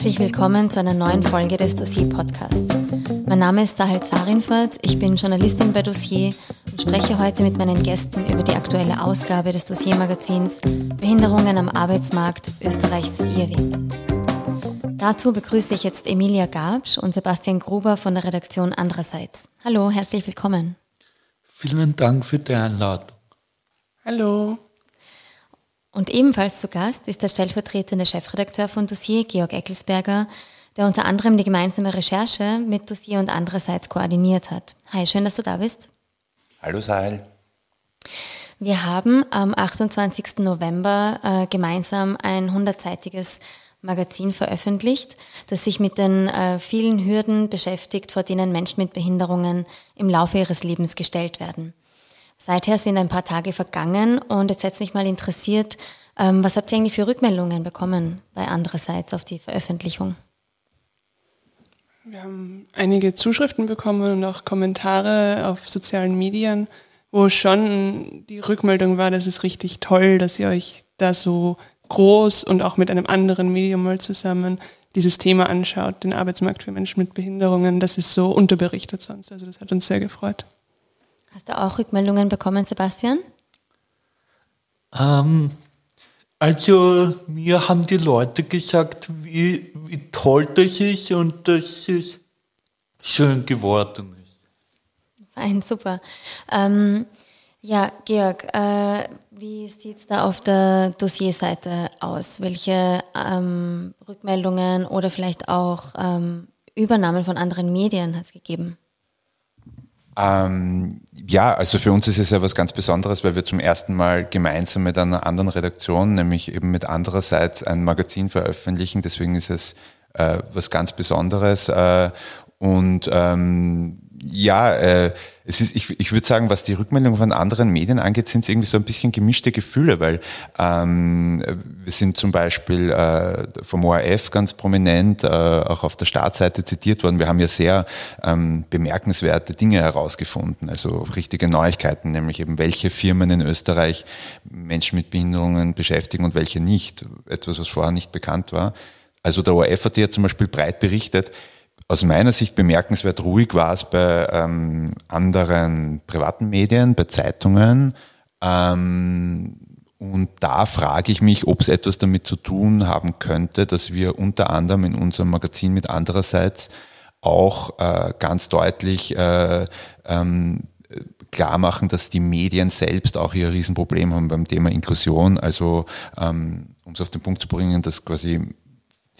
Herzlich willkommen zu einer neuen Folge des Dossier Podcasts. Mein Name ist Sahel Zarinfert, ich bin Journalistin bei Dossier und spreche heute mit meinen Gästen über die aktuelle Ausgabe des Dossier-Magazins Behinderungen am Arbeitsmarkt Österreichs Irrweg. Dazu begrüße ich jetzt Emilia Gabsch und Sebastian Gruber von der Redaktion Andererseits. Hallo, herzlich willkommen. Vielen Dank für die Einladung. Hallo. Und ebenfalls zu Gast ist der stellvertretende Chefredakteur von Dossier, Georg Eckelsberger, der unter anderem die gemeinsame Recherche mit Dossier und andererseits koordiniert hat. Hi, schön, dass du da bist. Hallo Sahel. Wir haben am 28. November äh, gemeinsam ein hundertseitiges Magazin veröffentlicht, das sich mit den äh, vielen Hürden beschäftigt, vor denen Menschen mit Behinderungen im Laufe ihres Lebens gestellt werden. Seither sind ein paar Tage vergangen und jetzt hätte es mich mal interessiert, ähm, was habt ihr eigentlich für Rückmeldungen bekommen bei andererseits auf die Veröffentlichung? Wir haben einige Zuschriften bekommen und auch Kommentare auf sozialen Medien, wo schon die Rückmeldung war, das ist richtig toll, dass ihr euch da so groß und auch mit einem anderen Medium mal zusammen dieses Thema anschaut, den Arbeitsmarkt für Menschen mit Behinderungen. Das ist so unterberichtet sonst. Also das hat uns sehr gefreut. Hast du auch Rückmeldungen bekommen, Sebastian? Ähm, also mir haben die Leute gesagt, wie, wie toll das ist und dass es schön geworden ist. Fein, super. Ähm, ja, Georg, äh, wie sieht es da auf der Dossierseite aus? Welche ähm, Rückmeldungen oder vielleicht auch ähm, Übernahmen von anderen Medien hat es gegeben? Ähm, ja, also für uns ist es ja was ganz Besonderes, weil wir zum ersten Mal gemeinsam mit einer anderen Redaktion, nämlich eben mit andererseits ein Magazin veröffentlichen. Deswegen ist es äh, was ganz Besonderes. Äh, und ähm, ja, äh, es ist, ich, ich würde sagen, was die Rückmeldung von anderen Medien angeht, sind es irgendwie so ein bisschen gemischte Gefühle, weil ähm, wir sind zum Beispiel äh, vom ORF ganz prominent äh, auch auf der Startseite zitiert worden. Wir haben ja sehr ähm, bemerkenswerte Dinge herausgefunden, also richtige Neuigkeiten, nämlich eben welche Firmen in Österreich Menschen mit Behinderungen beschäftigen und welche nicht. Etwas, was vorher nicht bekannt war. Also der ORF hat ja zum Beispiel breit berichtet, aus meiner Sicht bemerkenswert ruhig war es bei ähm, anderen privaten Medien, bei Zeitungen. Ähm, und da frage ich mich, ob es etwas damit zu tun haben könnte, dass wir unter anderem in unserem Magazin mit andererseits auch äh, ganz deutlich äh, ähm, klar machen, dass die Medien selbst auch ihr Riesenproblem haben beim Thema Inklusion. Also ähm, um es auf den Punkt zu bringen, dass quasi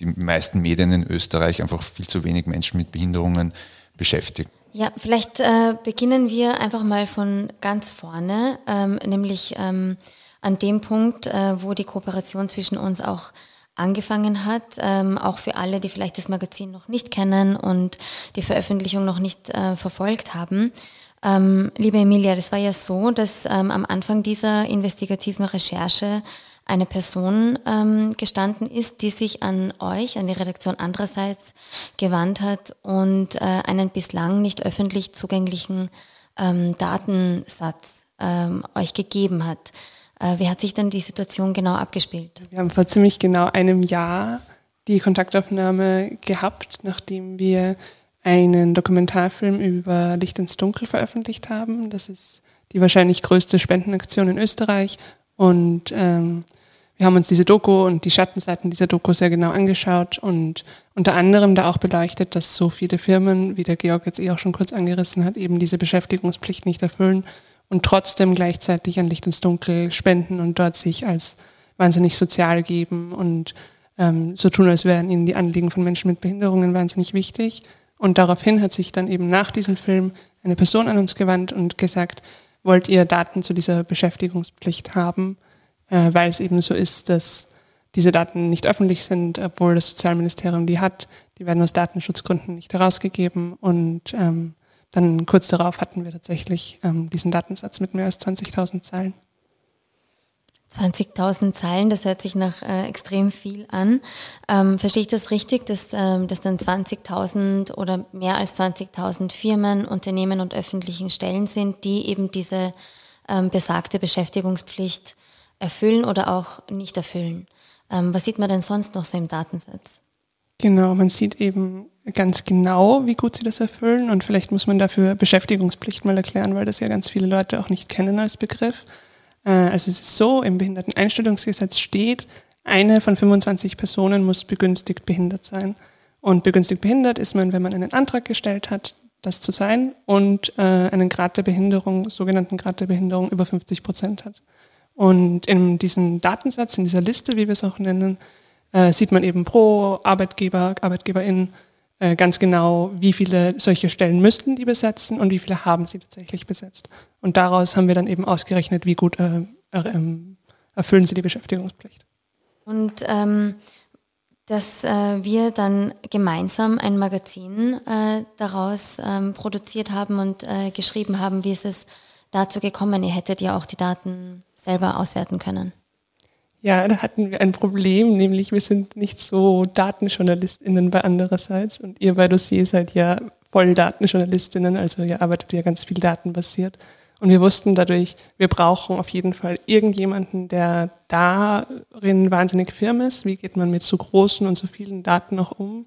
die meisten Medien in Österreich einfach viel zu wenig Menschen mit Behinderungen beschäftigen. Ja, vielleicht äh, beginnen wir einfach mal von ganz vorne, ähm, nämlich ähm, an dem Punkt, äh, wo die Kooperation zwischen uns auch angefangen hat, ähm, auch für alle, die vielleicht das Magazin noch nicht kennen und die Veröffentlichung noch nicht äh, verfolgt haben. Ähm, liebe Emilia, das war ja so, dass ähm, am Anfang dieser investigativen Recherche eine Person ähm, gestanden ist, die sich an euch, an die Redaktion andererseits gewandt hat und äh, einen bislang nicht öffentlich zugänglichen ähm, Datensatz ähm, euch gegeben hat. Äh, wie hat sich denn die Situation genau abgespielt? Wir haben vor ziemlich genau einem Jahr die Kontaktaufnahme gehabt, nachdem wir einen Dokumentarfilm über Licht ins Dunkel veröffentlicht haben. Das ist die wahrscheinlich größte Spendenaktion in Österreich. Und ähm, wir haben uns diese Doku und die Schattenseiten dieser Doku sehr genau angeschaut und unter anderem da auch beleuchtet, dass so viele Firmen, wie der Georg jetzt eh auch schon kurz angerissen hat, eben diese Beschäftigungspflicht nicht erfüllen und trotzdem gleichzeitig ein Licht ins Dunkel spenden und dort sich als wahnsinnig sozial geben und ähm, so tun, als wären ihnen die Anliegen von Menschen mit Behinderungen wahnsinnig wichtig. Und daraufhin hat sich dann eben nach diesem Film eine Person an uns gewandt und gesagt, wollt ihr Daten zu dieser Beschäftigungspflicht haben? äh, weil es eben so ist, dass diese Daten nicht öffentlich sind, obwohl das Sozialministerium die hat. Die werden aus Datenschutzgründen nicht herausgegeben und ähm, dann kurz darauf hatten wir tatsächlich ähm, diesen Datensatz mit mehr als 20.000 Zeilen. 20.000 Zeilen, das hört sich nach äh, extrem viel an. Ähm, verstehe ich das richtig, dass, ähm, dass dann 20.000 oder mehr als 20.000 Firmen, Unternehmen und öffentlichen Stellen sind, die eben diese ähm, besagte Beschäftigungspflicht erfüllen oder auch nicht erfüllen. Ähm, was sieht man denn sonst noch so im Datensatz? Genau, man sieht eben ganz genau, wie gut sie das erfüllen und vielleicht muss man dafür Beschäftigungspflicht mal erklären, weil das ja ganz viele Leute auch nicht kennen als Begriff. Äh, also es ist so, im Behinderteneinstellungsgesetz steht, eine von 25 Personen muss begünstigt behindert sein. Und begünstigt behindert ist man, wenn man einen Antrag gestellt hat, das zu sein und äh, einen Grad der Behinderung, sogenannten Grad der Behinderung über 50 Prozent hat. Und in diesem Datensatz, in dieser Liste, wie wir es auch nennen, äh, sieht man eben pro Arbeitgeber, Arbeitgeberin äh, ganz genau, wie viele solche Stellen müssten die besetzen und wie viele haben sie tatsächlich besetzt. Und daraus haben wir dann eben ausgerechnet, wie gut äh, ähm, erfüllen sie die Beschäftigungspflicht. Und ähm, dass äh, wir dann gemeinsam ein Magazin äh, daraus ähm, produziert haben und äh, geschrieben haben, wie ist es dazu gekommen? Ihr hättet ja auch die Daten selber auswerten können. Ja, da hatten wir ein Problem, nämlich wir sind nicht so DatenjournalistInnen bei andererseits und ihr bei Dossier seid ja voll DatenjournalistInnen, also ihr arbeitet ja ganz viel datenbasiert. Und wir wussten dadurch, wir brauchen auf jeden Fall irgendjemanden, der darin wahnsinnig firm ist. Wie geht man mit so großen und so vielen Daten noch um?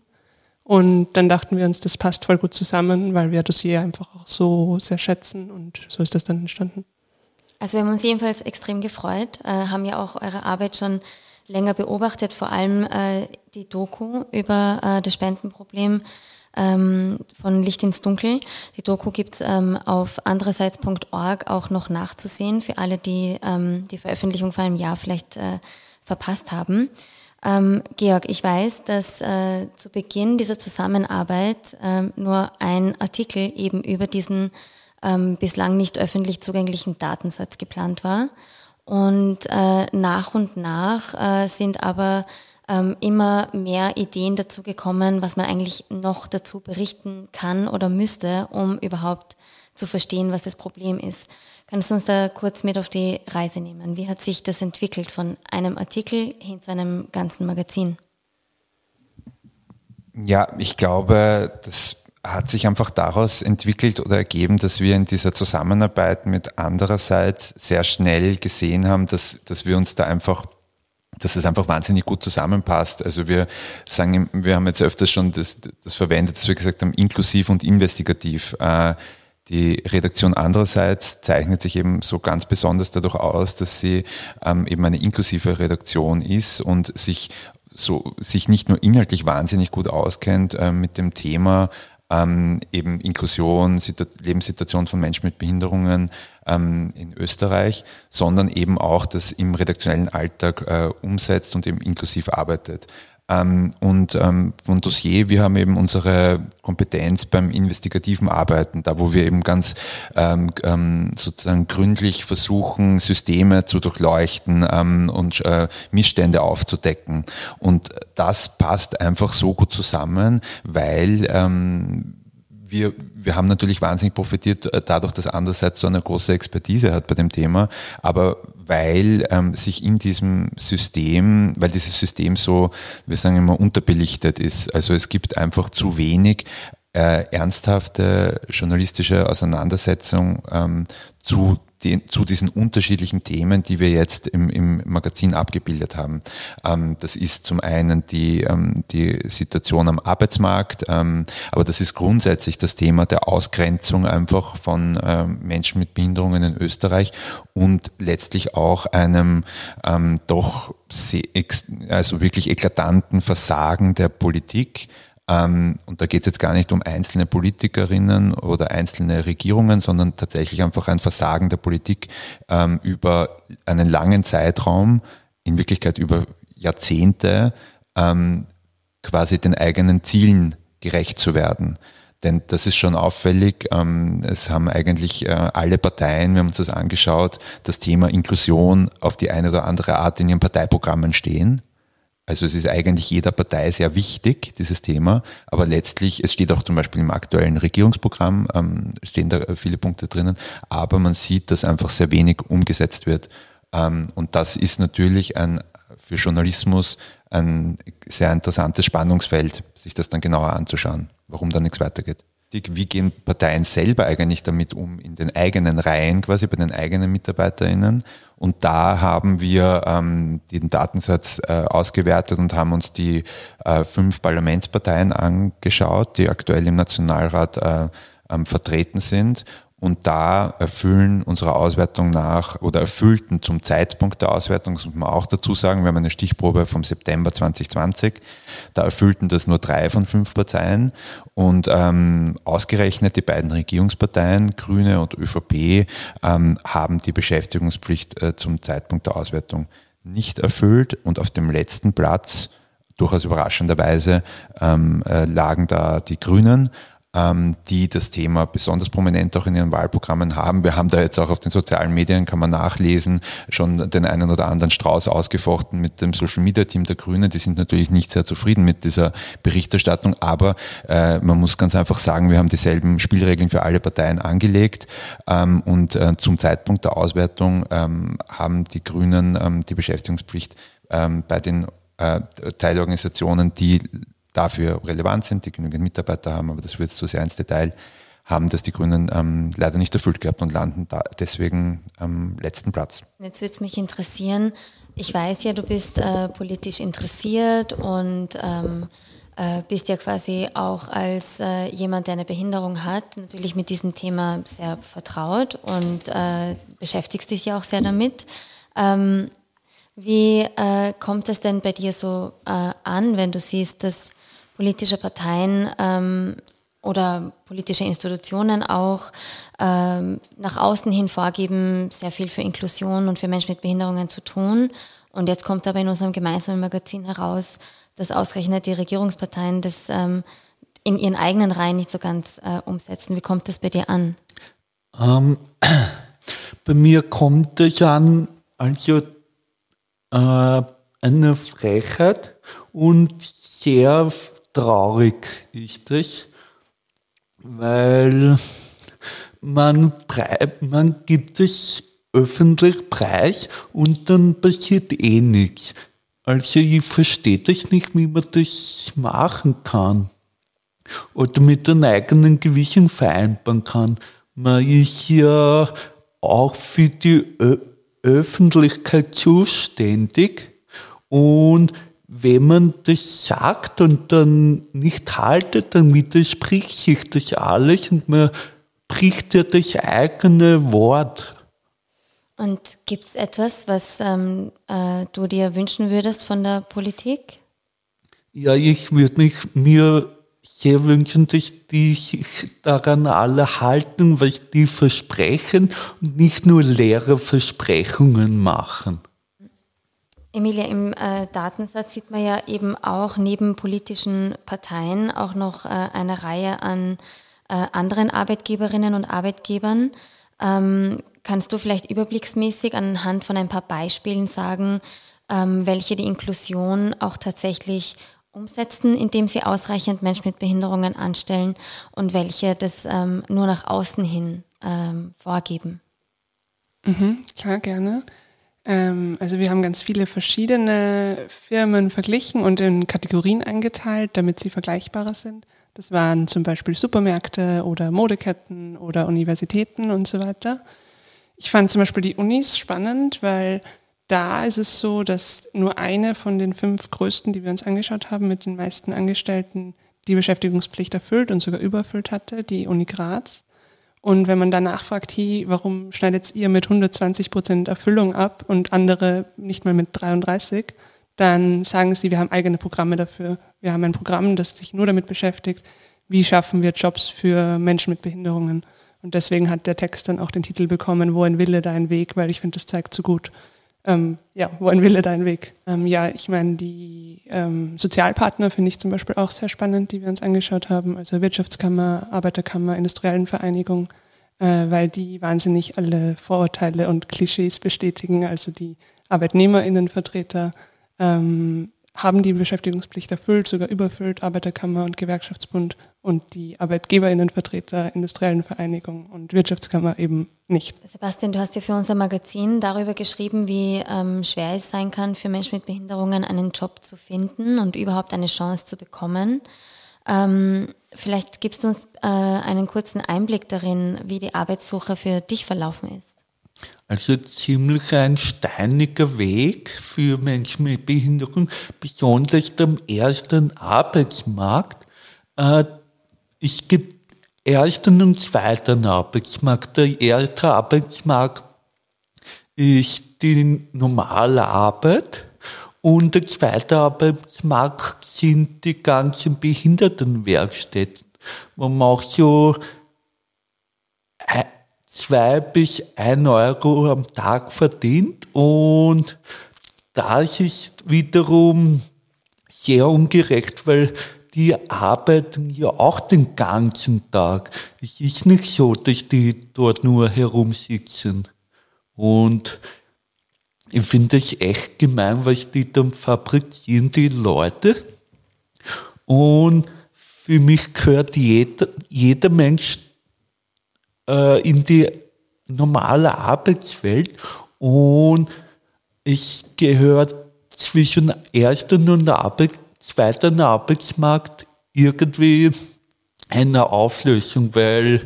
Und dann dachten wir uns, das passt voll gut zusammen, weil wir Dossier einfach auch so sehr schätzen und so ist das dann entstanden. Also wir haben uns jedenfalls extrem gefreut, äh, haben ja auch eure Arbeit schon länger beobachtet, vor allem äh, die Doku über äh, das Spendenproblem ähm, von Licht ins Dunkel. Die Doku gibt's ähm, auf andererseits.org auch noch nachzusehen, für alle, die ähm, die Veröffentlichung vor einem Jahr vielleicht äh, verpasst haben. Ähm, Georg, ich weiß, dass äh, zu Beginn dieser Zusammenarbeit ähm, nur ein Artikel eben über diesen ähm, bislang nicht öffentlich zugänglichen Datensatz geplant war. Und äh, nach und nach äh, sind aber ähm, immer mehr Ideen dazu gekommen, was man eigentlich noch dazu berichten kann oder müsste, um überhaupt zu verstehen, was das Problem ist. Kannst du uns da kurz mit auf die Reise nehmen? Wie hat sich das entwickelt von einem Artikel hin zu einem ganzen Magazin? Ja, ich glaube, das hat sich einfach daraus entwickelt oder ergeben, dass wir in dieser Zusammenarbeit mit andererseits sehr schnell gesehen haben, dass, dass wir uns da einfach dass es einfach wahnsinnig gut zusammenpasst. Also wir sagen, wir haben jetzt öfters schon das, das verwendet, dass wir gesagt haben, inklusiv und investigativ. Äh, die Redaktion andererseits zeichnet sich eben so ganz besonders dadurch aus, dass sie ähm, eben eine inklusive Redaktion ist und sich so sich nicht nur inhaltlich wahnsinnig gut auskennt äh, mit dem Thema, ähm, eben Inklusion, Lebenssituation von Menschen mit Behinderungen ähm, in Österreich, sondern eben auch das im redaktionellen Alltag äh, umsetzt und eben inklusiv arbeitet. Ähm, und ähm, von Dossier, wir haben eben unsere Kompetenz beim investigativen Arbeiten, da wo wir eben ganz ähm, ähm, sozusagen gründlich versuchen, Systeme zu durchleuchten ähm, und äh, Missstände aufzudecken. Und das passt einfach so gut zusammen, weil ähm, wir, wir haben natürlich wahnsinnig profitiert äh, dadurch, dass andererseits so eine große Expertise hat bei dem Thema, aber weil ähm, sich in diesem System, weil dieses System so, wir sagen immer, unterbelichtet ist. Also es gibt einfach zu wenig äh, ernsthafte journalistische Auseinandersetzung ähm, zu die, zu diesen unterschiedlichen Themen, die wir jetzt im, im Magazin abgebildet haben. Ähm, das ist zum einen die, ähm, die Situation am Arbeitsmarkt, ähm, aber das ist grundsätzlich das Thema der Ausgrenzung einfach von ähm, Menschen mit Behinderungen in Österreich und letztlich auch einem ähm, doch also wirklich eklatanten Versagen der Politik ähm, und da geht es jetzt gar nicht um einzelne Politikerinnen oder einzelne Regierungen, sondern tatsächlich einfach ein Versagen der Politik ähm, über einen langen Zeitraum, in Wirklichkeit über Jahrzehnte, ähm, quasi den eigenen Zielen gerecht zu werden. Denn das ist schon auffällig. Es haben eigentlich äh, alle Parteien, wir haben uns das angeschaut, das Thema Inklusion auf die eine oder andere Art in ihren Parteiprogrammen stehen. Also es ist eigentlich jeder Partei sehr wichtig, dieses Thema, aber letztlich, es steht auch zum Beispiel im aktuellen Regierungsprogramm, ähm, stehen da viele Punkte drinnen, aber man sieht, dass einfach sehr wenig umgesetzt wird. Ähm, und das ist natürlich ein, für Journalismus ein sehr interessantes Spannungsfeld, sich das dann genauer anzuschauen, warum da nichts weitergeht. wie gehen Parteien selber eigentlich damit um, in den eigenen Reihen, quasi bei den eigenen MitarbeiterInnen. Und da haben wir ähm, den Datensatz äh, ausgewertet und haben uns die äh, fünf Parlamentsparteien angeschaut, die aktuell im Nationalrat äh, ähm, vertreten sind und da erfüllen unserer Auswertung nach oder erfüllten zum Zeitpunkt der Auswertung, das muss man auch dazu sagen, wir haben eine Stichprobe vom September 2020, da erfüllten das nur drei von fünf Parteien und ähm, ausgerechnet die beiden Regierungsparteien, Grüne und ÖVP, ähm, haben die Beschäftigungspflicht äh, zum Zeitpunkt der Auswertung nicht erfüllt und auf dem letzten Platz durchaus überraschenderweise ähm, äh, lagen da die Grünen die das Thema besonders prominent auch in ihren Wahlprogrammen haben. Wir haben da jetzt auch auf den sozialen Medien, kann man nachlesen, schon den einen oder anderen Strauß ausgefochten mit dem Social Media Team der Grünen. Die sind natürlich nicht sehr zufrieden mit dieser Berichterstattung, aber äh, man muss ganz einfach sagen, wir haben dieselben Spielregeln für alle Parteien angelegt ähm, und äh, zum Zeitpunkt der Auswertung ähm, haben die Grünen ähm, die Beschäftigungspflicht ähm, bei den äh, Teilorganisationen, die dafür relevant sind, die genügend Mitarbeiter haben, aber das wird zu sehr ins Detail, haben das die Grünen ähm, leider nicht erfüllt gehabt und landen deswegen am letzten Platz. Jetzt würde es mich interessieren, ich weiß ja, du bist äh, politisch interessiert und ähm, äh, bist ja quasi auch als äh, jemand, der eine Behinderung hat, natürlich mit diesem Thema sehr vertraut und äh, beschäftigst dich ja auch sehr damit. Ähm, wie äh, kommt es denn bei dir so äh, an, wenn du siehst, dass politische Parteien ähm, oder politische Institutionen auch ähm, nach außen hin vorgeben, sehr viel für Inklusion und für Menschen mit Behinderungen zu tun. Und jetzt kommt aber in unserem gemeinsamen Magazin heraus, dass ausgerechnet die Regierungsparteien das ähm, in ihren eigenen Reihen nicht so ganz äh, umsetzen. Wie kommt das bei dir an? Ähm, bei mir kommt es an, also äh, eine Frechheit und sehr traurig ist es, weil man, man gibt es öffentlich preis und dann passiert eh nichts. Also ich verstehe das nicht, wie man das machen kann. Oder mit einem eigenen Gewissen vereinbaren kann. Man ist ja auch für die Ö Öffentlichkeit zuständig und wenn man das sagt und dann nicht haltet, dann widerspricht sich das alles und man bricht ja das eigene Wort. Und gibt es etwas, was ähm, äh, du dir wünschen würdest von der Politik? Ja, ich würde mich mir sehr wünschen, dass die sich daran alle halten, was die versprechen und nicht nur leere Versprechungen machen. Emilia, im äh, Datensatz sieht man ja eben auch neben politischen Parteien auch noch äh, eine Reihe an äh, anderen Arbeitgeberinnen und Arbeitgebern. Ähm, kannst du vielleicht überblicksmäßig anhand von ein paar Beispielen sagen, ähm, welche die Inklusion auch tatsächlich umsetzen, indem sie ausreichend Menschen mit Behinderungen anstellen und welche das ähm, nur nach außen hin ähm, vorgeben? Mhm, klar, gerne. Ähm, also wir haben ganz viele verschiedene Firmen verglichen und in Kategorien eingeteilt, damit sie vergleichbarer sind. Das waren zum Beispiel Supermärkte oder Modeketten oder Universitäten und so weiter. Ich fand zum Beispiel die Unis spannend, weil da ist es so, dass nur eine von den fünf größten, die wir uns angeschaut haben, mit den meisten Angestellten die Beschäftigungspflicht erfüllt und sogar übererfüllt hatte, die Uni Graz. Und wenn man danach fragt, hey, warum schneidet ihr mit 120 Prozent Erfüllung ab und andere nicht mal mit 33, dann sagen sie, wir haben eigene Programme dafür. Wir haben ein Programm, das sich nur damit beschäftigt, wie schaffen wir Jobs für Menschen mit Behinderungen. Und deswegen hat der Text dann auch den Titel bekommen, Wo ein Wille, dein Weg, weil ich finde, das zeigt so gut, ähm, ja, wo ein Wille, dein Weg. Ähm, ja, ich meine, die ähm, Sozialpartner finde ich zum Beispiel auch sehr spannend, die wir uns angeschaut haben, also Wirtschaftskammer, Arbeiterkammer, Industriellenvereinigung, äh, weil die wahnsinnig alle Vorurteile und Klischees bestätigen, also die ArbeitnehmerInnenvertreter ähm, haben die Beschäftigungspflicht erfüllt, sogar überfüllt, Arbeiterkammer und Gewerkschaftsbund und die Arbeitgeberinnenvertreter, industriellen Vereinigung und Wirtschaftskammer eben nicht. Sebastian, du hast ja für unser Magazin darüber geschrieben, wie ähm, schwer es sein kann, für Menschen mit Behinderungen einen Job zu finden und überhaupt eine Chance zu bekommen. Ähm, vielleicht gibst du uns äh, einen kurzen Einblick darin, wie die Arbeitssuche für dich verlaufen ist. Also ziemlich ein steiniger Weg für Menschen mit Behinderung, besonders am ersten Arbeitsmarkt. Äh, es gibt ersten und zweiten Arbeitsmarkt. Der erste Arbeitsmarkt ist die normale Arbeit und der zweite Arbeitsmarkt sind die ganzen Behindertenwerkstätten, wo man auch so zwei bis ein Euro am Tag verdient und das ist wiederum sehr ungerecht, weil die arbeiten ja auch den ganzen Tag. Es ist nicht so, dass die dort nur herumsitzen. Und ich finde es echt gemein, was die dann fabrizieren, die Leute. Und für mich gehört jeder, jeder Mensch äh, in die normale Arbeitswelt und es gehört zwischen ersten und Arbeit, zweiten Arbeitsmarkt irgendwie eine Auflösung, weil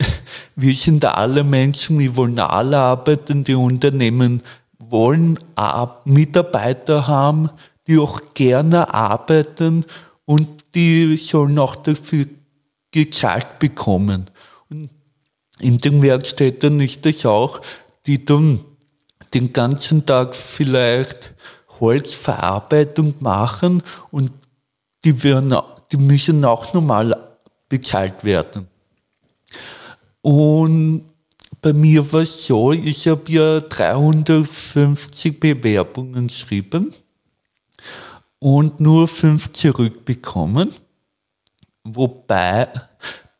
wir sind alle Menschen, wir wollen alle arbeiten, die Unternehmen wollen Mitarbeiter haben, die auch gerne arbeiten und die sollen auch dafür gezahlt bekommen. Und in den Werkstätten ist das auch, die dann den ganzen Tag vielleicht Holzverarbeitung machen und die, werden, die müssen auch normal bezahlt werden. Und bei mir war es so, ich habe ja 350 Bewerbungen geschrieben und nur fünf zurückbekommen. Wobei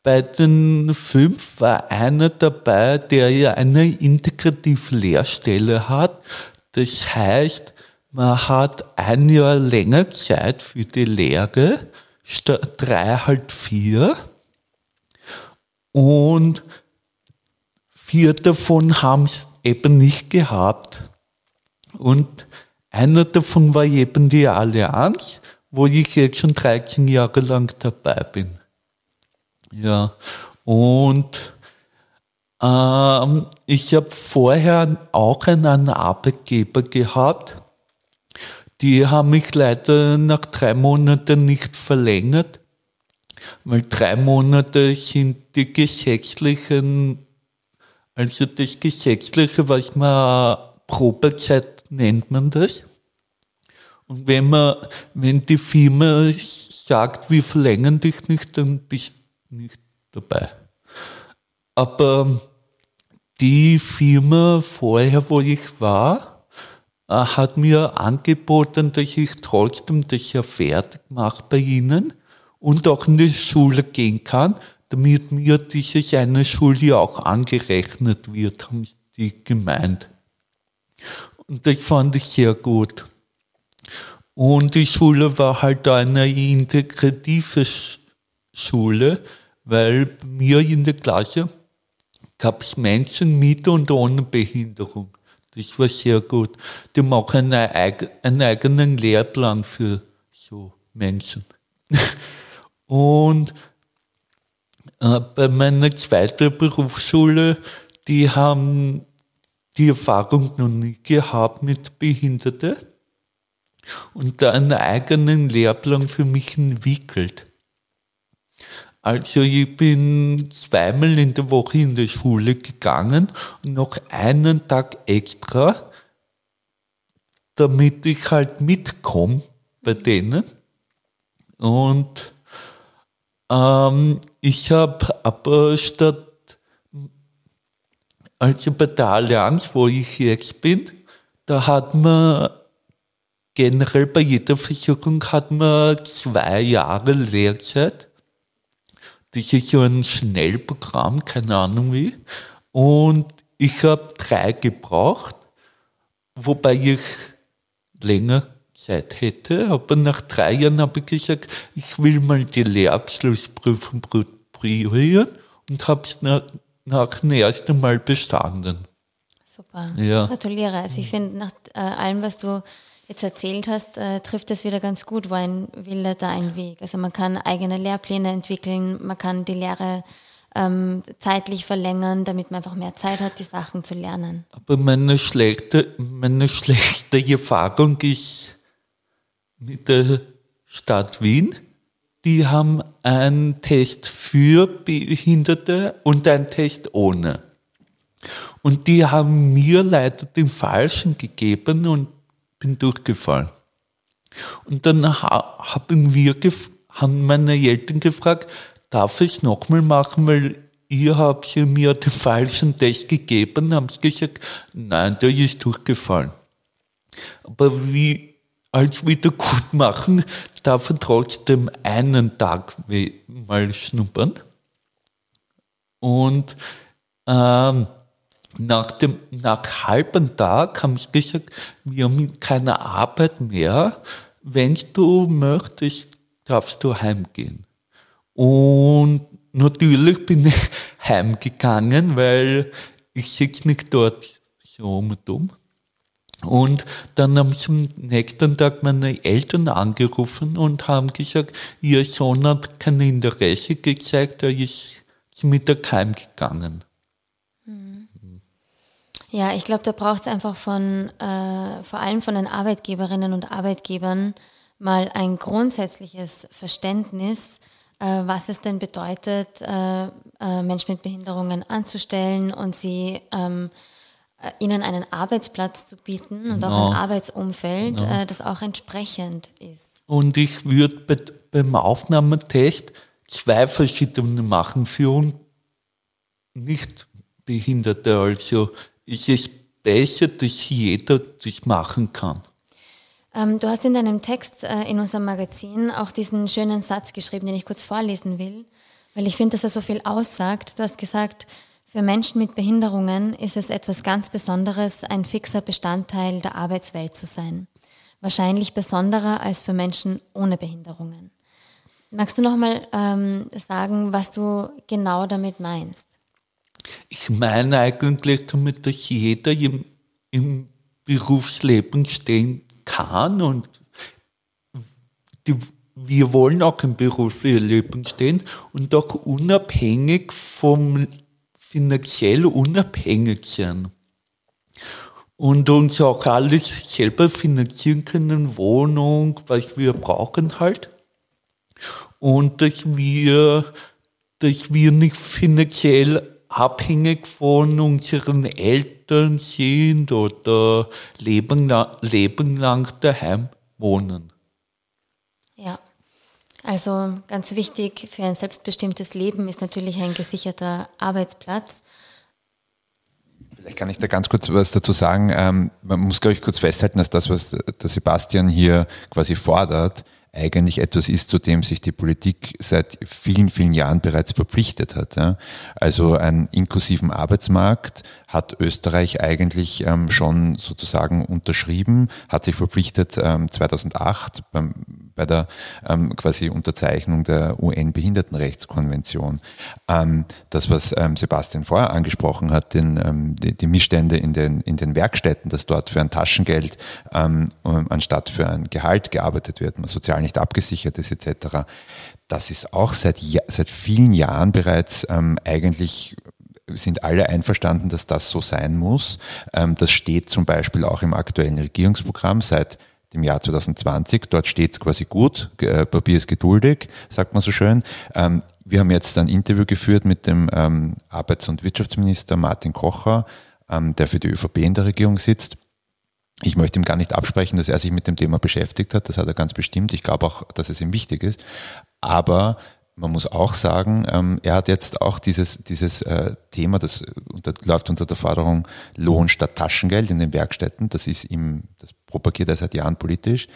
bei den fünf war einer dabei, der ja eine integrative Lehrstelle hat. Das heißt, man hat ein Jahr länger Zeit für die Lehre, statt drei halt vier. Und vier davon haben es eben nicht gehabt. Und einer davon war eben die Allianz, wo ich jetzt schon 13 Jahre lang dabei bin. Ja, und ähm, ich habe vorher auch einen Arbeitgeber gehabt. Die haben mich leider nach drei Monaten nicht verlängert, weil drei Monate sind die gesetzlichen, also das gesetzliche, was man Probezeit nennt man das. Und wenn man, wenn die Firma sagt, wir verlängern dich nicht, dann bist nicht dabei. Aber die Firma vorher, wo ich war, hat mir angeboten, dass ich trotzdem das ja fertig mache bei ihnen und auch in die Schule gehen kann, damit mir diese eine Schule auch angerechnet wird, haben die gemeint. Und das fand ich sehr gut. Und die Schule war halt eine integrative Schule, weil mir in der Klasse gab es Menschen mit und ohne Behinderung. Das war sehr gut. Die machen einen eigenen Lehrplan für so Menschen. Und äh, bei meiner zweiten Berufsschule, die haben die Erfahrung noch nie gehabt mit Behinderten und da einen eigenen Lehrplan für mich entwickelt. Also ich bin zweimal in der Woche in die Schule gegangen und noch einen Tag extra, damit ich halt mitkomme bei denen. Und ähm, ich habe aber statt, also bei der Allianz, wo ich jetzt bin, da hat man generell bei jeder Versicherung hat man zwei Jahre Lehrzeit das ist so ein Schnellprogramm, keine Ahnung wie. Und ich habe drei gebraucht, wobei ich länger Zeit hätte. Aber nach drei Jahren habe ich gesagt, ich will mal die Lehrabschlussprüfung probieren und habe es nach, nach dem ersten Mal bestanden. Super. Ja. Gratuliere. Also ich finde, nach äh, allem, was du jetzt erzählt hast, äh, trifft es wieder ganz gut, wohin will da ein Weg. Also man kann eigene Lehrpläne entwickeln, man kann die Lehre ähm, zeitlich verlängern, damit man einfach mehr Zeit hat, die Sachen zu lernen. Aber meine schlechte, meine schlechte Erfahrung ist mit der Stadt Wien. Die haben einen Test für Behinderte und einen Test ohne. Und die haben mir leider den falschen gegeben und bin durchgefallen. Und dann haben wir, haben meine Eltern gefragt, darf ich nochmal machen, weil ihr habt mir den falschen Test gegeben, haben sie gesagt, nein, der ist durchgefallen. Aber wie als wieder gut machen, darf er trotzdem einen Tag mal schnuppern. Und ähm, nach dem nach halben Tag haben sie gesagt, wir haben keine Arbeit mehr. Wenn du möchtest, darfst du heimgehen. Und natürlich bin ich heimgegangen, weil ich sitze nicht dort so um und um. Und dann haben sie am nächsten Tag meine Eltern angerufen und haben gesagt, ihr Sohn hat kein Interesse gezeigt, er ist mit der Keim gegangen. Ja, ich glaube, da braucht es einfach von, äh, vor allem von den Arbeitgeberinnen und Arbeitgebern mal ein grundsätzliches Verständnis, äh, was es denn bedeutet, äh, äh Menschen mit Behinderungen anzustellen und sie ähm, äh, ihnen einen Arbeitsplatz zu bieten und auch ein Arbeitsumfeld, no. Äh, das auch entsprechend ist. Und ich würde bei, beim Aufnahmetest zwei verschiedene machen für nicht Behinderte. Also ist es besser, dass jeder das machen kann. Ähm, du hast in deinem Text äh, in unserem Magazin auch diesen schönen Satz geschrieben, den ich kurz vorlesen will, weil ich finde, dass er so viel aussagt. Du hast gesagt, für Menschen mit Behinderungen ist es etwas ganz Besonderes, ein fixer Bestandteil der Arbeitswelt zu sein. Wahrscheinlich besonderer als für Menschen ohne Behinderungen. Magst du noch mal ähm, sagen, was du genau damit meinst? Ich meine eigentlich damit, dass jeder im, im Berufsleben stehen kann und die, wir wollen auch im Berufsleben stehen und auch unabhängig vom finanziell unabhängig sein. Und uns auch alles selber finanzieren können, Wohnung, was wir brauchen halt. Und dass wir, dass wir nicht finanziell abhängig von unseren Eltern sind oder leben, leben lang daheim wohnen. Ja, also ganz wichtig für ein selbstbestimmtes Leben ist natürlich ein gesicherter Arbeitsplatz. Vielleicht kann ich da ganz kurz was dazu sagen. Ähm, man muss, glaube ich, kurz festhalten, dass das, was der Sebastian hier quasi fordert, eigentlich etwas ist, zu dem sich die Politik seit vielen, vielen Jahren bereits verpflichtet hat. Also einen inklusiven Arbeitsmarkt hat Österreich eigentlich ähm, schon sozusagen unterschrieben, hat sich verpflichtet 2008 ähm, bei der ähm, quasi Unterzeichnung der UN-Behindertenrechtskonvention. das, was Sebastian vorher angesprochen hat, den, die, Missstände in den, in den Werkstätten, dass dort für ein Taschengeld anstatt für ein Gehalt gearbeitet wird, man sozial nicht abgesichert ist etc. Das ist auch seit, seit vielen Jahren bereits ähm, eigentlich sind alle einverstanden, dass das so sein muss. Ähm, das steht zum Beispiel auch im aktuellen Regierungsprogramm seit dem Jahr 2020. Dort steht es quasi gut. Äh, Papier ist geduldig, sagt man so schön. Ähm, wir haben jetzt ein Interview geführt mit dem ähm, Arbeits- und Wirtschaftsminister Martin Kocher, ähm, der für die ÖVP in der Regierung sitzt. Ich möchte ihm gar nicht absprechen, dass er sich mit dem Thema beschäftigt hat. Das hat er ganz bestimmt. Ich glaube auch, dass es ihm wichtig ist. Aber man muss auch sagen, er hat jetzt auch dieses, dieses äh, Thema, das unter, läuft unter der Forderung Lohn statt Taschengeld in den Werkstätten. Das ist ihm, das propagiert er seit Jahren politisch.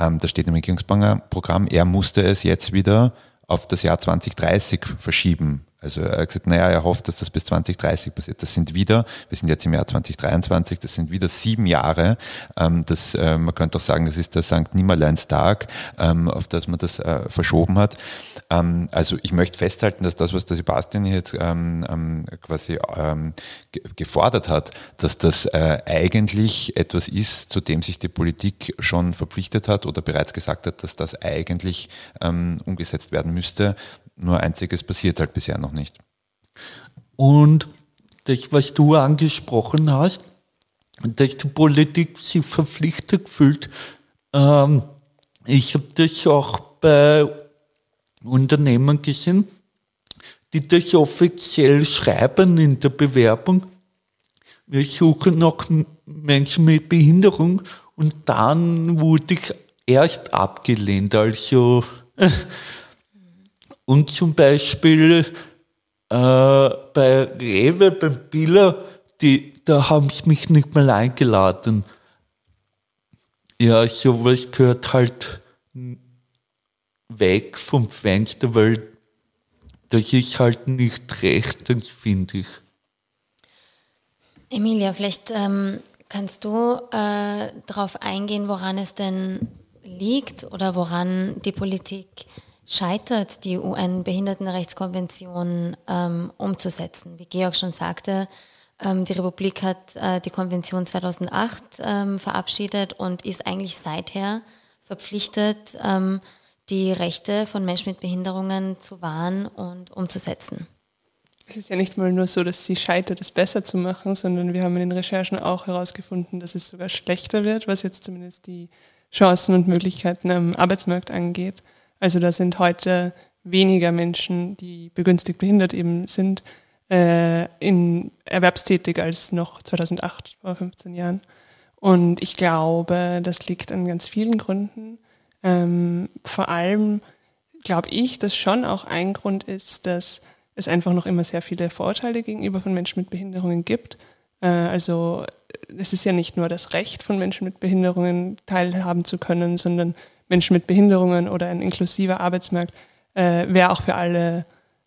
Ähm, das steht im Regierungsprogramm. Er musste es jetzt wieder auf das Jahr 2030 verschieben, Also er hat gesagt, naja, er hofft, dass das bis 2030 passiert. Das sind wieder, wir sind jetzt im Jahr 2023, das sind wieder sieben Jahre. Ähm, das, äh, man könnte auch sagen, das ist der St. Nimmerleinstag, ähm, auf das man das äh, verschoben hat. Ähm, also ich möchte festhalten, dass das, was der Sebastian jetzt ähm, ähm, quasi ähm, gefordert hat, dass das äh, eigentlich etwas ist, zu dem sich die Politik schon verpflichtet hat oder bereits gesagt hat, dass das eigentlich ähm, umgesetzt werden müsste. Nur einziges passiert halt bisher noch nicht. Und das, was du angesprochen hast, dass die Politik sich verpflichtet fühlt, ähm, ich habe das auch bei Unternehmen gesehen, die das offiziell schreiben in der Bewerbung. Wir suchen noch Menschen mit Behinderung und dann wurde ich erst abgelehnt. Also und zum Beispiel äh, bei Rewe, beim Biller, die, da haben sie mich nicht mal eingeladen. Ja, sowas gehört halt weg vom Fenster, weil das ist halt nicht rechtens, finde ich. Emilia, vielleicht ähm, kannst du äh, darauf eingehen, woran es denn liegt oder woran die Politik scheitert, die UN-Behindertenrechtskonvention ähm, umzusetzen. Wie Georg schon sagte, ähm, die Republik hat äh, die Konvention 2008 ähm, verabschiedet und ist eigentlich seither verpflichtet, ähm, die Rechte von Menschen mit Behinderungen zu wahren und umzusetzen. Es ist ja nicht mal nur so, dass sie scheitert, es besser zu machen, sondern wir haben in den Recherchen auch herausgefunden, dass es sogar schlechter wird, was jetzt zumindest die Chancen und Möglichkeiten am Arbeitsmarkt angeht. Also da sind heute weniger Menschen, die begünstigt behindert eben sind, äh, in erwerbstätig als noch 2008, vor 15 Jahren. Und ich glaube, das liegt an ganz vielen Gründen. Ähm, vor allem glaube ich, dass schon auch ein Grund ist, dass es einfach noch immer sehr viele Vorurteile gegenüber von Menschen mit Behinderungen gibt. Äh, also es ist ja nicht nur das Recht von Menschen mit Behinderungen teilhaben zu können, sondern Menschen mit Behinderungen oder ein inklusiver Arbeitsmarkt äh, wäre auch für alle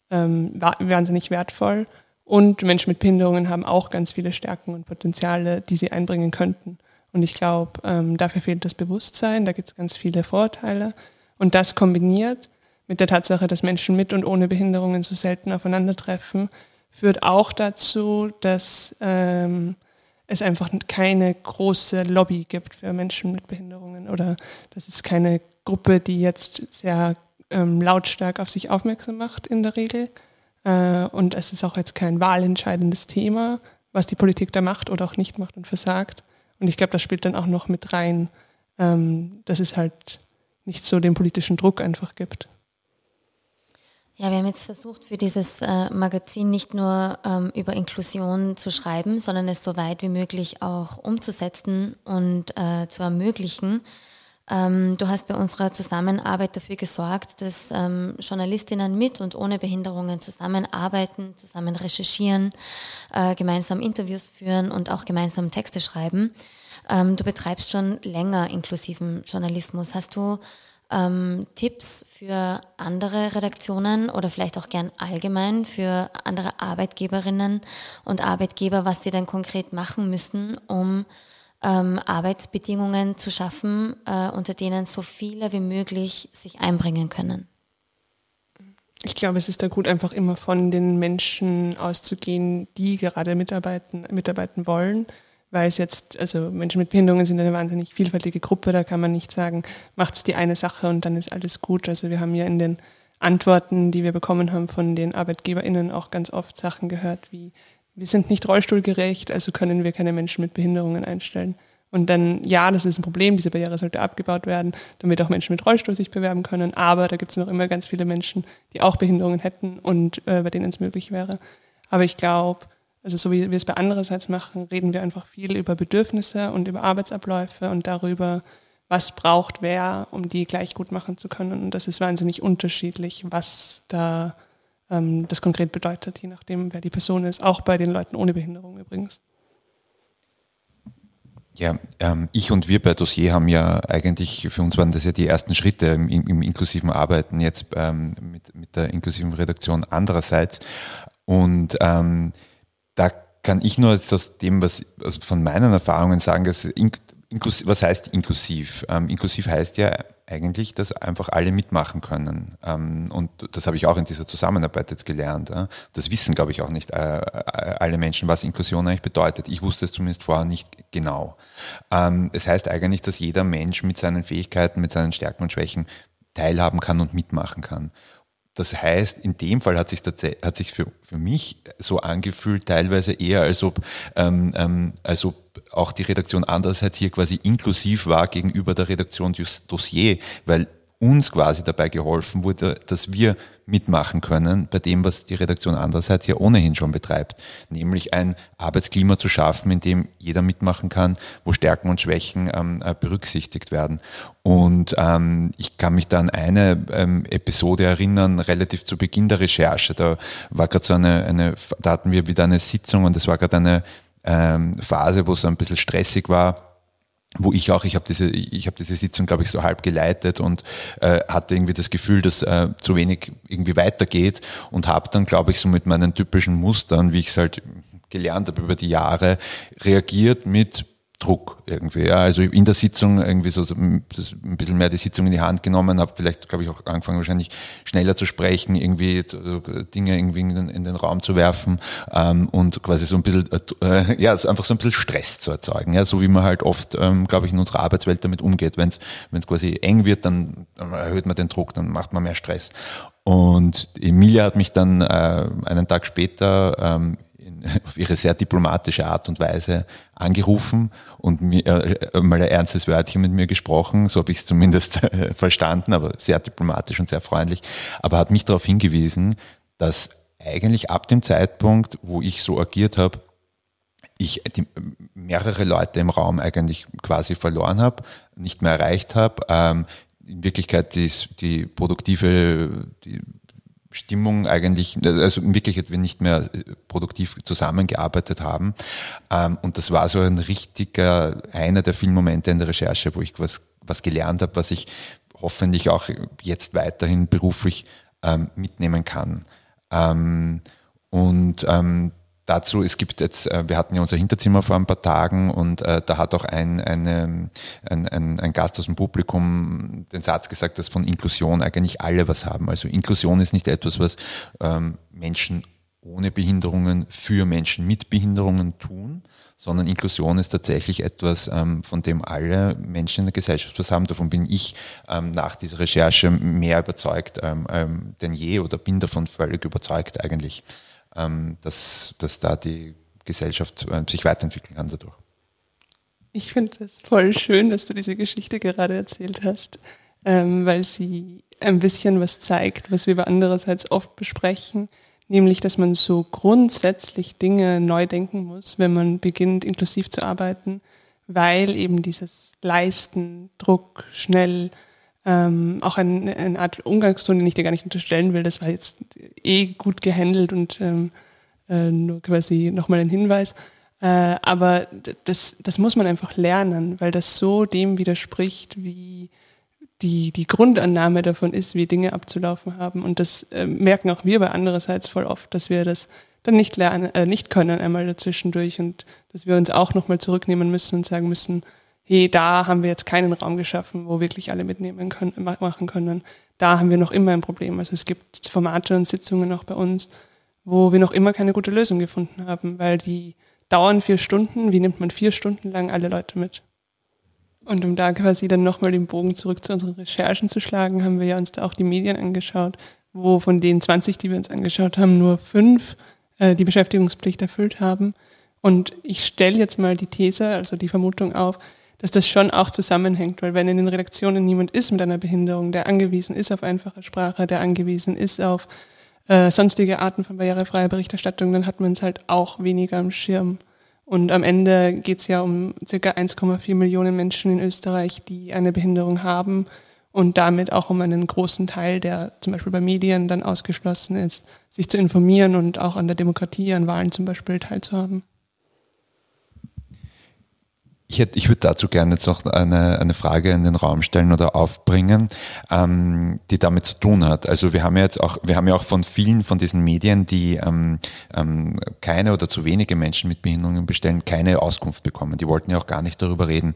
ähm, wahnsinnig wertvoll. Und Menschen mit Behinderungen haben auch ganz viele Stärken und Potenziale, die sie einbringen könnten. Und ich glaube, ähm, dafür fehlt das Bewusstsein, da gibt es ganz viele Vorteile. Und das kombiniert mit der Tatsache, dass Menschen mit und ohne Behinderungen so selten aufeinandertreffen, führt auch dazu, dass ähm, es einfach keine große Lobby gibt für Menschen mit Behinderungen oder das ist keine Gruppe, die jetzt sehr ähm, lautstark auf sich aufmerksam macht in der Regel. Äh, und es ist auch jetzt kein wahlentscheidendes Thema, was die Politik da macht oder auch nicht macht und versagt. Und ich glaube, das spielt dann auch noch mit rein, ähm, dass es halt nicht so den politischen Druck einfach gibt. Ja, wir haben jetzt versucht, für dieses äh, Magazin nicht nur ähm, über Inklusion zu schreiben, sondern es so weit wie möglich auch umzusetzen und äh, zu ermöglichen. Ähm, du hast bei unserer Zusammenarbeit dafür gesorgt, dass ähm, Journalistinnen mit und ohne Behinderungen zusammenarbeiten, zusammen recherchieren, äh, gemeinsam Interviews führen und auch gemeinsam Texte schreiben. Ähm, du betreibst schon länger inklusiven Journalismus. Hast du ähm, Tipps für andere Redaktionen oder vielleicht auch gern allgemein für andere Arbeitgeberinnen und Arbeitgeber, was sie denn konkret machen müssen, um ähm, Arbeitsbedingungen zu schaffen, äh, unter denen so viele wie möglich sich einbringen können? Ich glaube, es ist da gut, einfach immer von den Menschen auszugehen, die gerade mitarbeiten, mitarbeiten wollen weil es jetzt, also Menschen mit Behinderungen sind eine wahnsinnig vielfältige Gruppe, da kann man nicht sagen, macht es die eine Sache und dann ist alles gut. Also wir haben ja in den Antworten, die wir bekommen haben von den ArbeitgeberInnen auch ganz oft Sachen gehört wie, wir sind nicht rollstuhlgerecht, also können wir keine Menschen mit Behinderungen einstellen. Und dann, ja, das ist ein Problem, diese Barriere sollte abgebaut werden, damit auch Menschen mit Rollstuhl sich bewerben können. Aber da gibt es noch immer ganz viele Menschen, die auch Behinderungen hätten und äh, bei denen es möglich wäre. Aber ich glaube, also so wie wir es bei andererseits machen, reden wir einfach viel über Bedürfnisse und über Arbeitsabläufe und darüber, was braucht wer, um die gleich gut machen zu können. Und das ist wahnsinnig unterschiedlich, was da ähm, das konkret bedeutet, je nachdem, wer die Person ist, auch bei den Leuten ohne Behinderung übrigens. Ja, ähm, ich und wir bei Dossier haben ja eigentlich, für uns waren das ja die ersten Schritte im, im inklusiven Arbeiten jetzt ähm, mit, mit der inklusiven Redaktion andererseits. Und ähm, kann ich nur aus dem, was also von meinen Erfahrungen sagen, dass inklusiv, was heißt inklusiv? Ähm, inklusiv heißt ja eigentlich, dass einfach alle mitmachen können. Ähm, und das habe ich auch in dieser Zusammenarbeit jetzt gelernt. Äh. Das wissen, glaube ich, auch nicht äh, äh, alle Menschen, was Inklusion eigentlich bedeutet. Ich wusste es zumindest vorher nicht genau. Ähm, es heißt eigentlich, dass jeder Mensch mit seinen Fähigkeiten, mit seinen Stärken und Schwächen teilhaben kann und mitmachen kann. Das heißt, in dem Fall hat sich hat sich für, für mich so angefühlt, teilweise eher, als ob, ähm, ähm, als ob auch die Redaktion andererseits hier quasi inklusiv war gegenüber der Redaktion Dossier, weil uns quasi dabei geholfen wurde, dass wir mitmachen können bei dem, was die Redaktion andererseits ja ohnehin schon betreibt, nämlich ein Arbeitsklima zu schaffen, in dem jeder mitmachen kann, wo Stärken und Schwächen ähm, äh, berücksichtigt werden. Und ähm, ich kann mich da an eine ähm, Episode erinnern, relativ zu Beginn der Recherche. Da war gerade so eine, eine, da hatten wir wieder eine Sitzung und es war gerade eine ähm, Phase, wo es ein bisschen stressig war wo ich auch, ich habe diese, ich habe diese Sitzung, glaube ich, so halb geleitet und äh, hatte irgendwie das Gefühl, dass äh, zu wenig irgendwie weitergeht und habe dann, glaube ich, so mit meinen typischen Mustern, wie ich es halt gelernt habe über die Jahre, reagiert mit Druck irgendwie. Ja. Also in der Sitzung irgendwie so, so ein bisschen mehr die Sitzung in die Hand genommen, habe vielleicht, glaube ich, auch angefangen wahrscheinlich schneller zu sprechen, irgendwie Dinge irgendwie in den, in den Raum zu werfen ähm, und quasi so ein bisschen, äh, ja, so einfach so ein bisschen Stress zu erzeugen. Ja. So wie man halt oft, ähm, glaube ich, in unserer Arbeitswelt damit umgeht. Wenn es quasi eng wird, dann, dann erhöht man den Druck, dann macht man mehr Stress. Und Emilia hat mich dann äh, einen Tag später ähm, auf ihre sehr diplomatische Art und Weise angerufen und mir, äh, mal ein ernstes Wörtchen mit mir gesprochen, so habe ich es zumindest äh, verstanden, aber sehr diplomatisch und sehr freundlich, aber hat mich darauf hingewiesen, dass eigentlich ab dem Zeitpunkt, wo ich so agiert habe, ich die, mehrere Leute im Raum eigentlich quasi verloren habe, nicht mehr erreicht habe. Ähm, in Wirklichkeit die, die produktive, die Stimmung eigentlich, also in Wirklichkeit wir nicht mehr äh, produktiv zusammengearbeitet haben. Ähm, und das war so ein richtiger, einer der vielen Momente in der Recherche, wo ich was, was gelernt habe, was ich hoffentlich auch jetzt weiterhin beruflich ähm, mitnehmen kann. Ähm, und dazu, es gibt jetzt, äh, wir hatten ja unser Hinterzimmer vor ein paar Tagen und äh, da hat auch ein, eine, ein, ein, ein Gast aus dem Publikum den Satz gesagt, dass von Inklusion eigentlich alle was haben. Also Inklusion ist nicht etwas, was ähm, Menschen ohne Behinderungen für Menschen mit Behinderungen tun, sondern Inklusion ist tatsächlich etwas, ähm, von dem alle Menschen in der Gesellschaft was haben. Davon bin ich ähm, nach dieser Recherche mehr überzeugt ähm, denn je oder bin davon völlig überzeugt eigentlich dass, dass da die Gesellschaft äh, sich weiterentwickeln kann dadurch. Ich finde es voll schön, dass du diese Geschichte gerade erzählt hast, ähm, weil sie ein bisschen was zeigt, was wir andererseits oft besprechen, nämlich, dass man so grundsätzlich Dinge neu denken muss, wenn man beginnt, inklusiv zu arbeiten, weil eben dieses Leisten, Druck, schnell, ähm, auch ein, eine Art Umgangston, den ich dir gar nicht unterstellen will. Das war jetzt eh gut gehandelt und ähm, äh, nur quasi nochmal ein Hinweis. Äh, aber das, das muss man einfach lernen, weil das so dem widerspricht, wie die, die Grundannahme davon ist, wie Dinge abzulaufen haben. Und das äh, merken auch wir bei andererseits voll oft, dass wir das dann nicht lernen, äh, nicht können einmal dazwischendurch und dass wir uns auch nochmal zurücknehmen müssen und sagen müssen, hey, da haben wir jetzt keinen Raum geschaffen, wo wirklich alle mitnehmen können, machen können. Da haben wir noch immer ein Problem. Also es gibt Formate und Sitzungen auch bei uns, wo wir noch immer keine gute Lösung gefunden haben, weil die dauern vier Stunden. Wie nimmt man vier Stunden lang alle Leute mit? Und um da quasi dann nochmal den Bogen zurück zu unseren Recherchen zu schlagen, haben wir ja uns da auch die Medien angeschaut, wo von den 20, die wir uns angeschaut haben, nur fünf äh, die Beschäftigungspflicht erfüllt haben. Und ich stelle jetzt mal die These, also die Vermutung auf, dass das schon auch zusammenhängt, weil wenn in den Redaktionen niemand ist mit einer Behinderung, der angewiesen ist auf einfache Sprache, der angewiesen ist auf äh, sonstige Arten von barrierefreier Berichterstattung, dann hat man es halt auch weniger am Schirm. Und am Ende geht es ja um ca. 1,4 Millionen Menschen in Österreich, die eine Behinderung haben und damit auch um einen großen Teil, der zum Beispiel bei Medien dann ausgeschlossen ist, sich zu informieren und auch an der Demokratie, an Wahlen zum Beispiel teilzuhaben. Ich, hätte, ich würde dazu gerne jetzt noch eine, eine Frage in den Raum stellen oder aufbringen, ähm, die damit zu tun hat. Also wir haben ja jetzt auch, wir haben ja auch von vielen von diesen Medien, die ähm, ähm, keine oder zu wenige Menschen mit Behinderungen bestellen, keine Auskunft bekommen. Die wollten ja auch gar nicht darüber reden.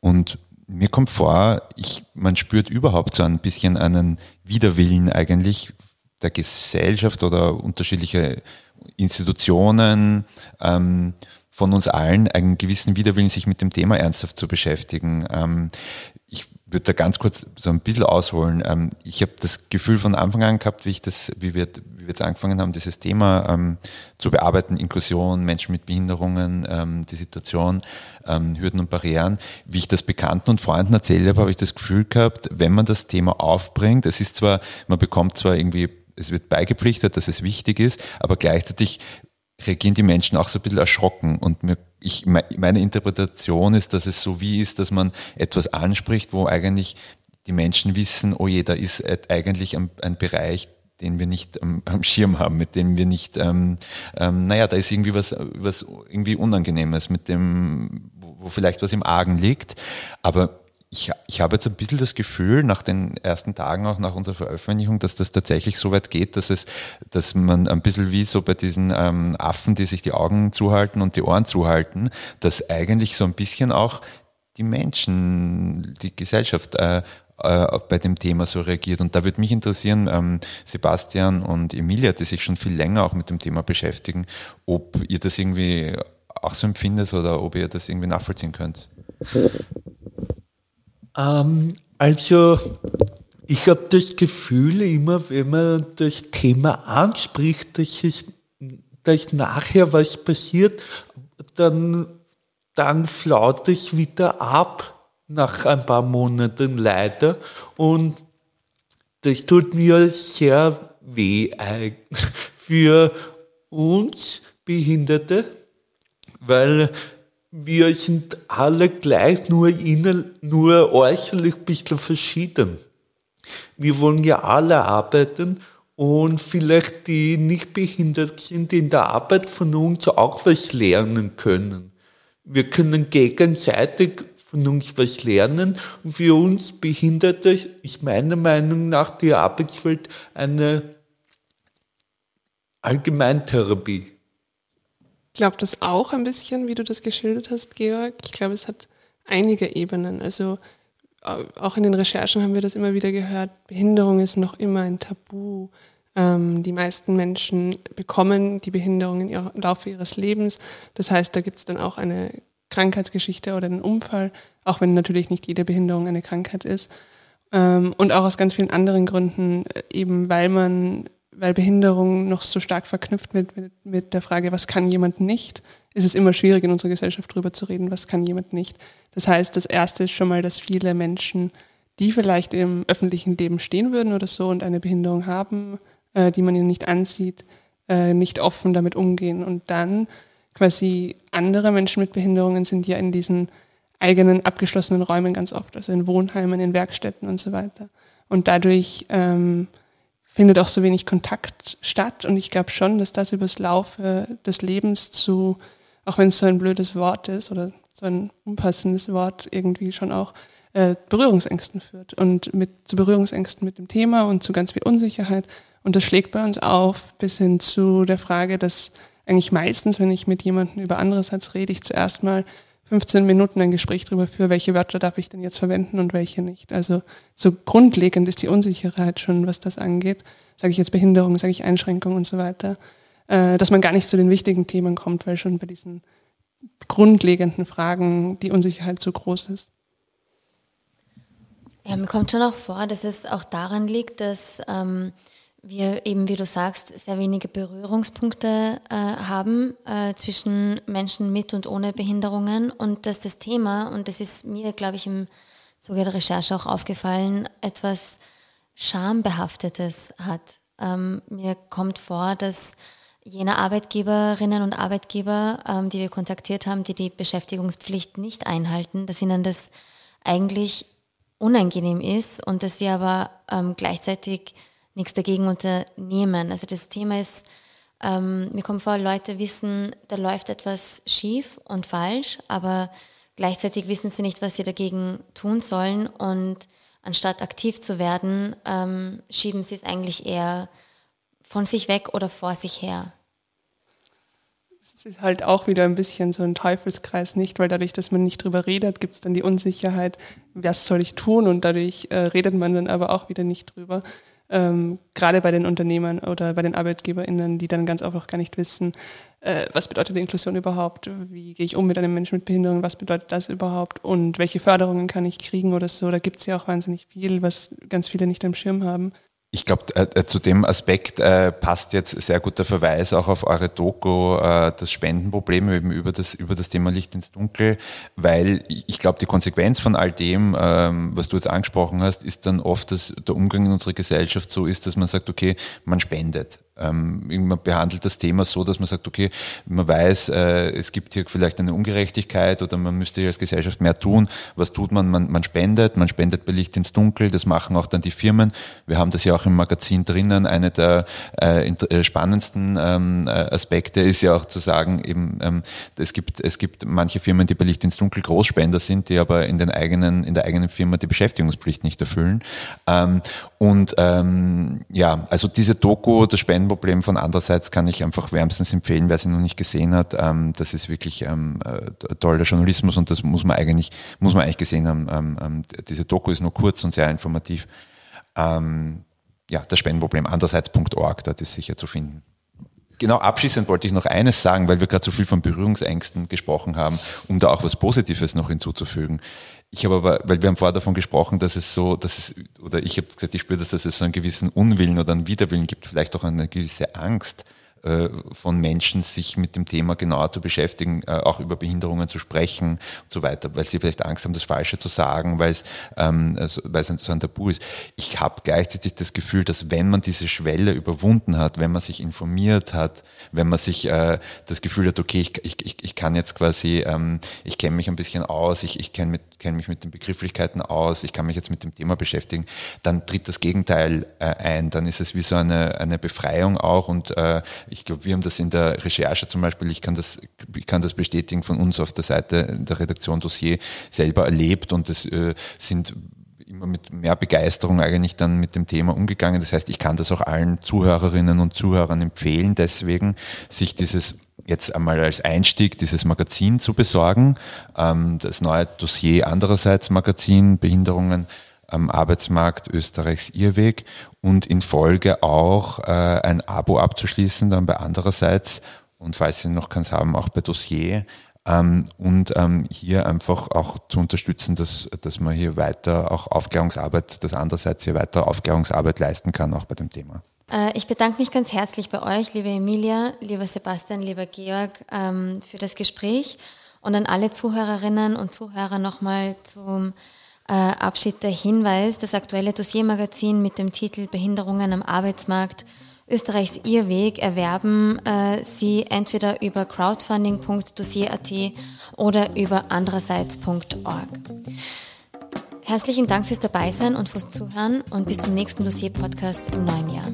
Und mir kommt vor, ich, man spürt überhaupt so ein bisschen einen Widerwillen eigentlich der Gesellschaft oder unterschiedliche Institutionen, ähm, von uns allen einen gewissen Widerwillen, sich mit dem Thema ernsthaft zu beschäftigen. Ähm, ich würde da ganz kurz so ein bisschen ausholen. Ähm, ich habe das Gefühl von Anfang an gehabt, wie ich das, wie wir, wie wir jetzt angefangen haben, dieses Thema ähm, zu bearbeiten, Inklusion, Menschen mit Behinderungen, ähm, die Situation, ähm, Hürden und Barrieren. Wie ich das Bekannten und Freunden erzählt habe, habe ich das Gefühl gehabt, wenn man das Thema aufbringt, es ist zwar, man bekommt zwar irgendwie es wird beigepflichtet, dass es wichtig ist, aber gleichzeitig reagieren die Menschen auch so ein bisschen erschrocken. Und mir, ich, meine Interpretation ist, dass es so wie ist, dass man etwas anspricht, wo eigentlich die Menschen wissen, oh je, da ist eigentlich ein, ein Bereich, den wir nicht am, am, Schirm haben, mit dem wir nicht, ähm, ähm, naja, da ist irgendwie was, was irgendwie Unangenehmes, mit dem, wo, wo vielleicht was im Argen liegt. Aber ich, ich habe jetzt ein bisschen das Gefühl, nach den ersten Tagen, auch nach unserer Veröffentlichung, dass das tatsächlich so weit geht, dass es, dass man ein bisschen wie so bei diesen ähm, Affen, die sich die Augen zuhalten und die Ohren zuhalten, dass eigentlich so ein bisschen auch die Menschen, die Gesellschaft äh, äh, bei dem Thema so reagiert. Und da würde mich interessieren, ähm, Sebastian und Emilia, die sich schon viel länger auch mit dem Thema beschäftigen, ob ihr das irgendwie auch so empfindet oder ob ihr das irgendwie nachvollziehen könnt. Ähm, also ich habe das Gefühl immer, wenn man das Thema anspricht, dass, es, dass nachher was passiert, dann, dann flaut es wieder ab nach ein paar Monaten leider. Und das tut mir sehr weh für uns Behinderte, weil wir sind alle gleich, nur, innen, nur äußerlich ein bisschen verschieden. Wir wollen ja alle arbeiten und vielleicht die nicht behindert sind, in der Arbeit von uns auch was lernen können. Wir können gegenseitig von uns was lernen und für uns Behinderte ist meiner Meinung nach die Arbeitswelt eine Allgemeintherapie. Glaube das auch ein bisschen, wie du das geschildert hast, Georg. Ich glaube, es hat einige Ebenen. Also auch in den Recherchen haben wir das immer wieder gehört. Behinderung ist noch immer ein Tabu. Ähm, die meisten Menschen bekommen die Behinderung im Laufe ihres Lebens. Das heißt, da gibt es dann auch eine Krankheitsgeschichte oder einen Unfall, auch wenn natürlich nicht jede Behinderung eine Krankheit ist. Ähm, und auch aus ganz vielen anderen Gründen, äh, eben weil man weil Behinderung noch so stark verknüpft mit, mit, mit, der Frage, was kann jemand nicht, ist es immer schwierig in unserer Gesellschaft darüber zu reden, was kann jemand nicht. Das heißt, das Erste ist schon mal, dass viele Menschen, die vielleicht im öffentlichen Leben stehen würden oder so und eine Behinderung haben, äh, die man ihnen nicht ansieht, äh, nicht offen damit umgehen. Und dann quasi andere Menschen mit Behinderungen sind ja in diesen eigenen abgeschlossenen Räumen ganz oft, also in Wohnheimen, in Werkstätten und so weiter. Und dadurch ähm, findet auch so wenig Kontakt statt. Und ich glaube schon, dass das übers Laufe des Lebens zu, auch wenn es so ein blödes Wort ist oder so ein unpassendes Wort, irgendwie schon auch äh, Berührungsängsten führt. Und mit, zu Berührungsängsten mit dem Thema und zu ganz viel Unsicherheit. Und das schlägt bei uns auf bis hin zu der Frage, dass eigentlich meistens, wenn ich mit jemandem über andererseits rede, ich zuerst mal 15 Minuten ein Gespräch darüber führe, welche Wörter darf ich denn jetzt verwenden und welche nicht. Also so grundlegend ist die Unsicherheit schon, was das angeht. Sage ich jetzt Behinderung, sage ich Einschränkung und so weiter. Äh, dass man gar nicht zu den wichtigen Themen kommt, weil schon bei diesen grundlegenden Fragen die Unsicherheit zu groß ist. Ja, mir kommt schon auch vor, dass es auch daran liegt, dass ähm, wir eben, wie du sagst, sehr wenige Berührungspunkte äh, haben äh, zwischen Menschen mit und ohne Behinderungen und dass das Thema, und das ist mir, glaube ich, im Zuge der Recherche auch aufgefallen, etwas Schambehaftetes hat. Ähm, mir kommt vor, dass jene Arbeitgeberinnen und Arbeitgeber, ähm, die wir kontaktiert haben, die die Beschäftigungspflicht nicht einhalten, dass ihnen das eigentlich unangenehm ist und dass sie aber ähm, gleichzeitig nichts dagegen unternehmen. Also das Thema ist, ähm, mir kommt vor, Leute wissen, da läuft etwas schief und falsch, aber gleichzeitig wissen sie nicht, was sie dagegen tun sollen und anstatt aktiv zu werden, ähm, schieben sie es eigentlich eher von sich weg oder vor sich her. Es ist halt auch wieder ein bisschen so ein Teufelskreis, nicht? Weil dadurch, dass man nicht drüber redet, gibt es dann die Unsicherheit, was soll ich tun? Und dadurch äh, redet man dann aber auch wieder nicht drüber. Ähm, gerade bei den Unternehmern oder bei den ArbeitgeberInnen, die dann ganz einfach gar nicht wissen, äh, was bedeutet Inklusion überhaupt, wie gehe ich um mit einem Menschen mit Behinderung, was bedeutet das überhaupt und welche Förderungen kann ich kriegen oder so. Da gibt es ja auch wahnsinnig viel, was ganz viele nicht am Schirm haben. Ich glaube, äh, äh, zu dem Aspekt äh, passt jetzt sehr guter Verweis auch auf eure Doku, äh, das Spendenproblem eben über das, über das Thema Licht ins Dunkel, weil ich glaube, die Konsequenz von all dem, ähm, was du jetzt angesprochen hast, ist dann oft, dass der Umgang in unserer Gesellschaft so ist, dass man sagt, okay, man spendet. Ähm, man behandelt das Thema so, dass man sagt, okay, man weiß, äh, es gibt hier vielleicht eine Ungerechtigkeit oder man müsste hier als Gesellschaft mehr tun. Was tut man? man? Man spendet, man spendet bei Licht ins Dunkel, das machen auch dann die Firmen. Wir haben das ja auch im Magazin drinnen. Eine der äh, äh spannendsten ähm, äh, Aspekte ist ja auch zu sagen, eben, ähm, es gibt, es gibt manche Firmen, die bei Licht ins Dunkel Großspender sind, die aber in den eigenen, in der eigenen Firma die Beschäftigungspflicht nicht erfüllen. Ähm, und ähm, ja, also diese Doku, das Spenden Problem von andererseits kann ich einfach wärmstens empfehlen, wer sie noch nicht gesehen hat. Ähm, das ist wirklich ähm, äh, toller Journalismus und das muss man eigentlich, muss man eigentlich gesehen haben. Ähm, ähm diese Doku ist nur kurz und sehr informativ. Ähm, ja, das Spendenproblem andererseits.org, dort ist sicher zu finden. Genau, abschließend wollte ich noch eines sagen, weil wir gerade so viel von Berührungsängsten gesprochen haben, um da auch was Positives noch hinzuzufügen. Ich habe aber, weil wir haben vorher davon gesprochen, dass es so, dass es, oder ich habe gesagt, ich spüre, dass es so einen gewissen Unwillen oder einen Widerwillen gibt, vielleicht auch eine gewisse Angst von Menschen, sich mit dem Thema genauer zu beschäftigen, äh, auch über Behinderungen zu sprechen und so weiter, weil sie vielleicht Angst haben, das Falsche zu sagen, weil es, ähm, also, weil es so ein Tabu ist. Ich habe gleichzeitig das Gefühl, dass wenn man diese Schwelle überwunden hat, wenn man sich informiert hat, wenn man sich äh, das Gefühl hat, okay, ich, ich, ich kann jetzt quasi, ähm, ich kenne mich ein bisschen aus, ich, ich kenne kenn mich mit den Begrifflichkeiten aus, ich kann mich jetzt mit dem Thema beschäftigen, dann tritt das Gegenteil äh, ein. Dann ist es wie so eine, eine Befreiung auch und äh, ich glaube, wir haben das in der Recherche zum Beispiel, ich kann das, ich kann das bestätigen von uns auf der Seite der Redaktion Dossier selber erlebt und es äh, sind immer mit mehr Begeisterung eigentlich dann mit dem Thema umgegangen. Das heißt, ich kann das auch allen Zuhörerinnen und Zuhörern empfehlen, deswegen sich dieses jetzt einmal als Einstieg dieses Magazin zu besorgen. Ähm, das neue Dossier andererseits Magazin Behinderungen am Arbeitsmarkt Österreichs Irrweg und in Folge auch äh, ein Abo abzuschließen, dann bei andererseits und falls Sie noch keins haben, auch bei Dossier. Ähm, und ähm, hier einfach auch zu unterstützen, dass, dass man hier weiter auch Aufklärungsarbeit, dass andererseits hier weiter Aufklärungsarbeit leisten kann, auch bei dem Thema. Äh, ich bedanke mich ganz herzlich bei euch, liebe Emilia, lieber Sebastian, lieber Georg, ähm, für das Gespräch und an alle Zuhörerinnen und Zuhörer nochmal zum Abschied der Hinweis, das aktuelle Dossiermagazin mit dem Titel Behinderungen am Arbeitsmarkt Österreichs Irrweg erwerben äh, Sie entweder über crowdfunding.dossier.at oder über andererseits.org. Herzlichen Dank fürs Dabeisein und fürs Zuhören und bis zum nächsten Dossier-Podcast im neuen Jahr.